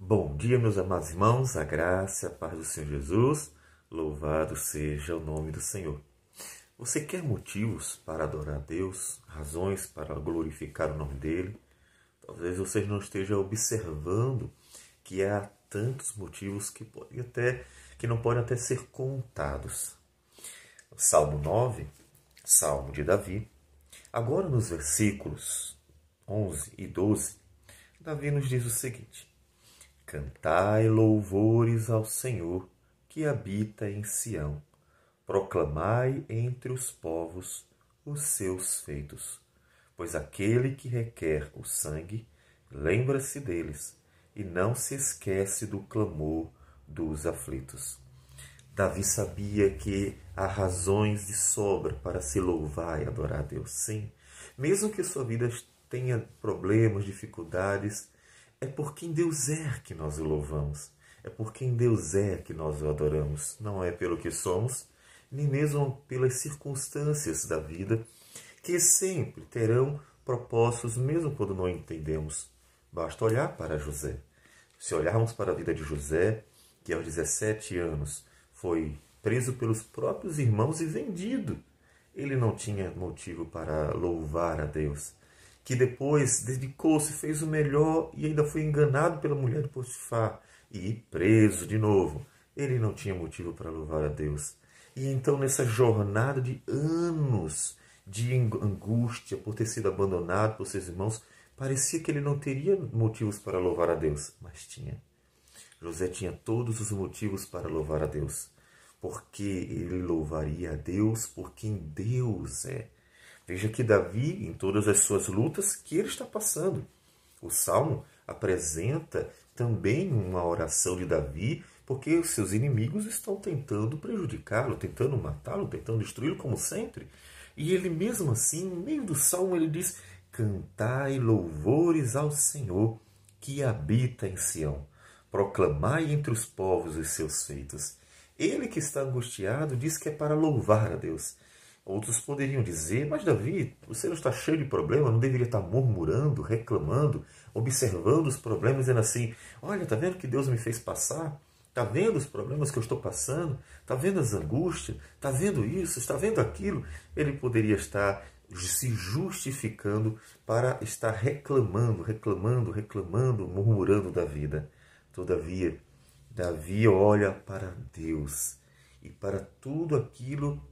Bom dia, meus amados irmãos, a graça a paz do Senhor Jesus, louvado seja o nome do Senhor. Você quer motivos para adorar a Deus, razões para glorificar o nome dele? Talvez você não esteja observando que há tantos motivos que podem até que não podem até ser contados. Salmo 9, Salmo de Davi. Agora nos versículos 11 e 12, Davi nos diz o seguinte: Cantai louvores ao Senhor que habita em Sião. Proclamai entre os povos os seus feitos. Pois aquele que requer o sangue, lembra-se deles e não se esquece do clamor dos aflitos. Davi sabia que há razões de sobra para se louvar e adorar a Deus. Sim, mesmo que sua vida tenha problemas, dificuldades, é por quem Deus é que nós o louvamos. É por quem Deus é que nós o adoramos. Não é pelo que somos, nem mesmo pelas circunstâncias da vida, que sempre terão propósitos, mesmo quando não entendemos. Basta olhar para José. Se olharmos para a vida de José, que aos 17 anos foi preso pelos próprios irmãos e vendido, ele não tinha motivo para louvar a Deus que depois dedicou-se, fez o melhor e ainda foi enganado pela mulher de Potifar e preso de novo. Ele não tinha motivo para louvar a Deus. E então, nessa jornada de anos de angústia por ter sido abandonado por seus irmãos, parecia que ele não teria motivos para louvar a Deus, mas tinha. José tinha todos os motivos para louvar a Deus, porque ele louvaria a Deus por quem Deus é Veja que Davi, em todas as suas lutas, que ele está passando. O salmo apresenta também uma oração de Davi, porque os seus inimigos estão tentando prejudicá-lo, tentando matá-lo, tentando destruí-lo, como sempre. E ele mesmo assim, no meio do salmo, ele diz: Cantai louvores ao Senhor que habita em Sião. Proclamai entre os povos os seus feitos. Ele que está angustiado diz que é para louvar a Deus. Outros poderiam dizer, mas Davi, você não está cheio de problemas, não deveria estar murmurando, reclamando, observando os problemas, dizendo assim: olha, está vendo que Deus me fez passar? Está vendo os problemas que eu estou passando? Está vendo as angústias? Está vendo isso? Está vendo aquilo? Ele poderia estar se justificando para estar reclamando, reclamando, reclamando, murmurando da vida. Todavia, Davi olha para Deus e para tudo aquilo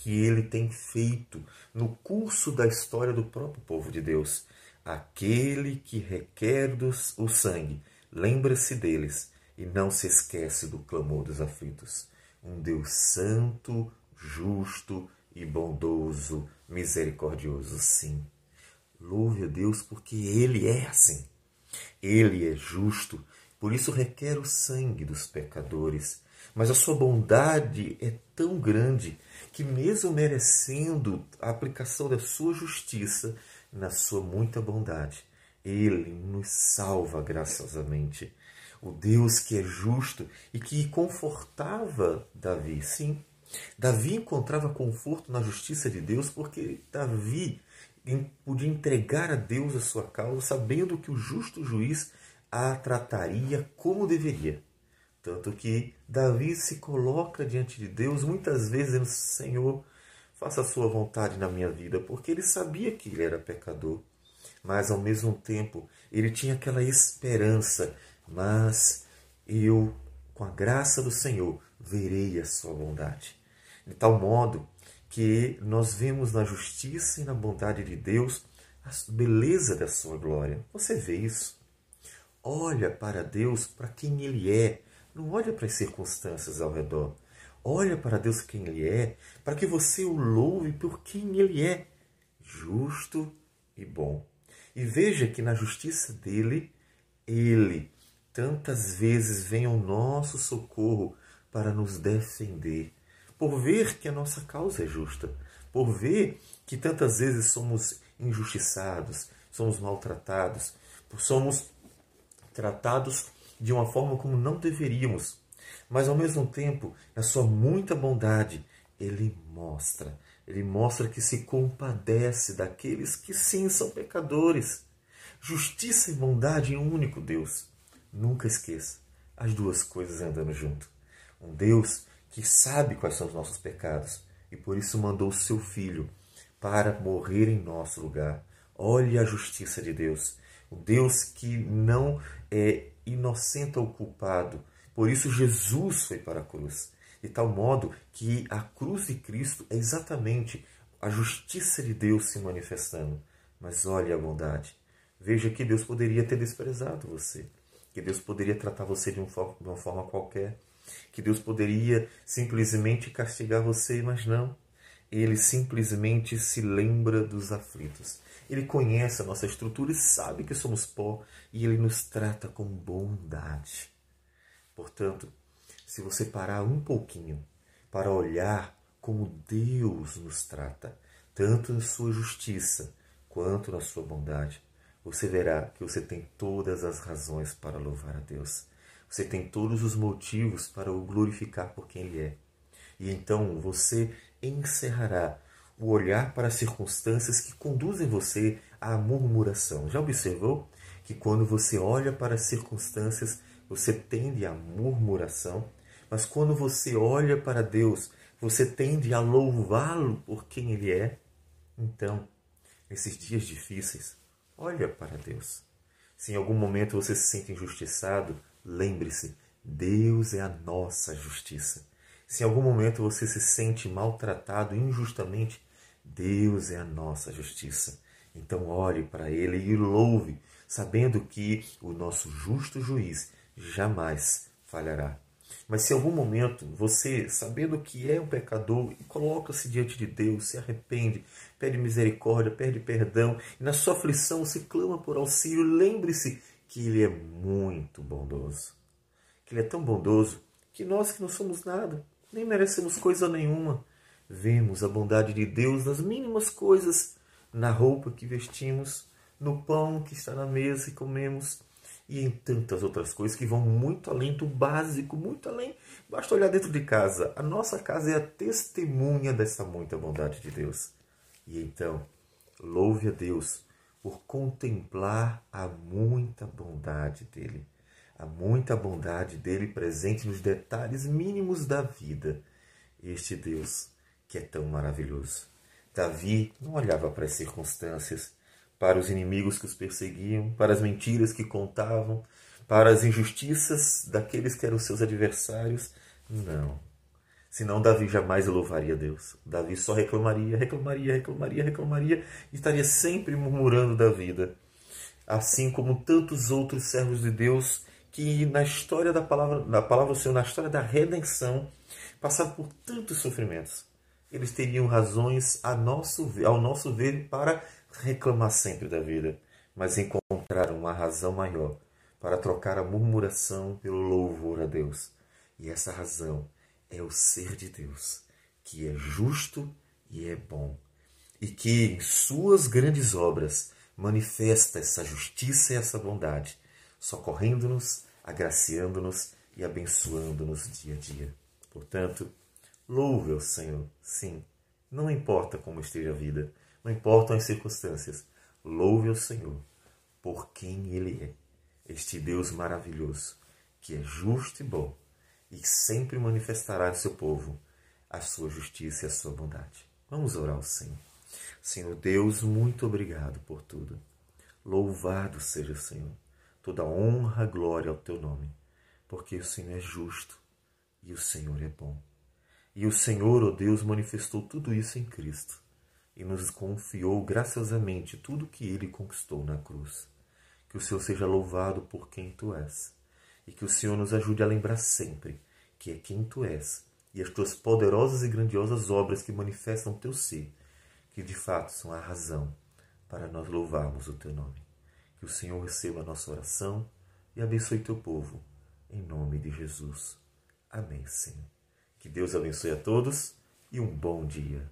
que ele tem feito no curso da história do próprio povo de Deus. Aquele que requer dos, o sangue, lembra-se deles e não se esquece do clamor dos aflitos. Um Deus santo, justo e bondoso, misericordioso, sim. Louve a Deus porque Ele é assim. Ele é justo, por isso requer o sangue dos pecadores. Mas a sua bondade é tão grande que, mesmo merecendo a aplicação da sua justiça, na sua muita bondade, ele nos salva graciosamente. O Deus que é justo e que confortava Davi. Sim, Davi encontrava conforto na justiça de Deus porque Davi podia entregar a Deus a sua causa, sabendo que o justo juiz a trataria como deveria. Tanto que Davi se coloca diante de Deus muitas vezes dizendo: Senhor, faça a sua vontade na minha vida, porque ele sabia que ele era pecador, mas ao mesmo tempo ele tinha aquela esperança, mas eu, com a graça do Senhor, verei a sua bondade. De tal modo que nós vemos na justiça e na bondade de Deus a beleza da sua glória. Você vê isso? Olha para Deus, para quem Ele é, não olha para as circunstâncias ao redor. Olha para Deus quem Ele é, para que você o louve por quem Ele é, justo e bom. E veja que na justiça dele, Ele tantas vezes vem ao nosso socorro para nos defender, por ver que a nossa causa é justa, por ver que tantas vezes somos injustiçados, somos maltratados, somos tratados de uma forma como não deveríamos. Mas ao mesmo tempo, na sua muita bondade, ele mostra, ele mostra que se compadece daqueles que sim são pecadores. Justiça e bondade em um único Deus. nunca esqueça, as duas coisas andando junto. Um Deus que sabe quais são os nossos pecados e por isso mandou o seu Filho para morrer em nosso lugar. Olhe a justiça de Deus. O Deus que não é inocenta o culpado. Por isso Jesus foi para a cruz. De tal modo que a cruz de Cristo é exatamente a justiça de Deus se manifestando. Mas olhe a bondade. Veja que Deus poderia ter desprezado você. Que Deus poderia tratar você de, uma forma qualquer. Que Deus poderia simplesmente castigar você, mas não ele simplesmente se lembra dos aflitos. Ele conhece a nossa estrutura e sabe que somos pó e ele nos trata com bondade. Portanto, se você parar um pouquinho para olhar como Deus nos trata, tanto na sua justiça quanto na sua bondade, você verá que você tem todas as razões para louvar a Deus. Você tem todos os motivos para o glorificar por quem Ele é. E então você encerrará o olhar para as circunstâncias que conduzem você à murmuração. Já observou que quando você olha para as circunstâncias, você tende à murmuração, mas quando você olha para Deus, você tende a louvá-lo por quem Ele é? Então, nesses dias difíceis, olha para Deus. Se em algum momento você se sente injustiçado, lembre-se: Deus é a nossa justiça. Se em algum momento você se sente maltratado injustamente, Deus é a nossa justiça. Então ore para Ele e louve, sabendo que o nosso justo juiz jamais falhará. Mas se em algum momento você, sabendo que é um pecador, coloca-se diante de Deus, se arrepende, pede misericórdia, pede perdão, e na sua aflição se clama por auxílio, lembre-se que Ele é muito bondoso. Que Ele é tão bondoso que nós que não somos nada, nem merecemos coisa nenhuma. Vemos a bondade de Deus nas mínimas coisas, na roupa que vestimos, no pão que está na mesa e comemos, e em tantas outras coisas que vão muito além do básico, muito além. Basta olhar dentro de casa. A nossa casa é a testemunha dessa muita bondade de Deus. E então, louve a Deus por contemplar a muita bondade dele. Há muita bondade dele presente nos detalhes mínimos da vida. Este Deus que é tão maravilhoso. Davi não olhava para as circunstâncias, para os inimigos que os perseguiam, para as mentiras que contavam, para as injustiças daqueles que eram seus adversários. Não. Senão Davi jamais louvaria Deus. Davi só reclamaria, reclamaria, reclamaria, reclamaria e estaria sempre murmurando da vida. Assim como tantos outros servos de Deus que na história da palavra, da palavra do Senhor, na história da redenção, passaram por tantos sofrimentos. Eles teriam razões a nosso, ao nosso ver para reclamar sempre da vida, mas encontraram uma razão maior para trocar a murmuração pelo louvor a Deus. E essa razão é o ser de Deus, que é justo e é bom, e que em suas grandes obras manifesta essa justiça e essa bondade socorrendo-nos, agraciando-nos e abençoando-nos dia a dia. Portanto, louve ao Senhor, sim, não importa como esteja a vida, não importam as circunstâncias, louve ao Senhor por quem Ele é, este Deus maravilhoso, que é justo e bom e sempre manifestará ao seu povo a sua justiça e a sua bondade. Vamos orar ao Senhor. Senhor Deus, muito obrigado por tudo. Louvado seja o Senhor toda honra, glória ao teu nome, porque o Senhor é justo e o Senhor é bom. E o Senhor, ó oh Deus, manifestou tudo isso em Cristo e nos confiou graciosamente tudo que ele conquistou na cruz. Que o Senhor seja louvado por quem tu és e que o Senhor nos ajude a lembrar sempre que é quem tu és e as tuas poderosas e grandiosas obras que manifestam teu ser, que de fato são a razão para nós louvarmos o teu nome. Que o Senhor receba a nossa oração e abençoe teu povo. Em nome de Jesus. Amém, Senhor. Que Deus abençoe a todos e um bom dia.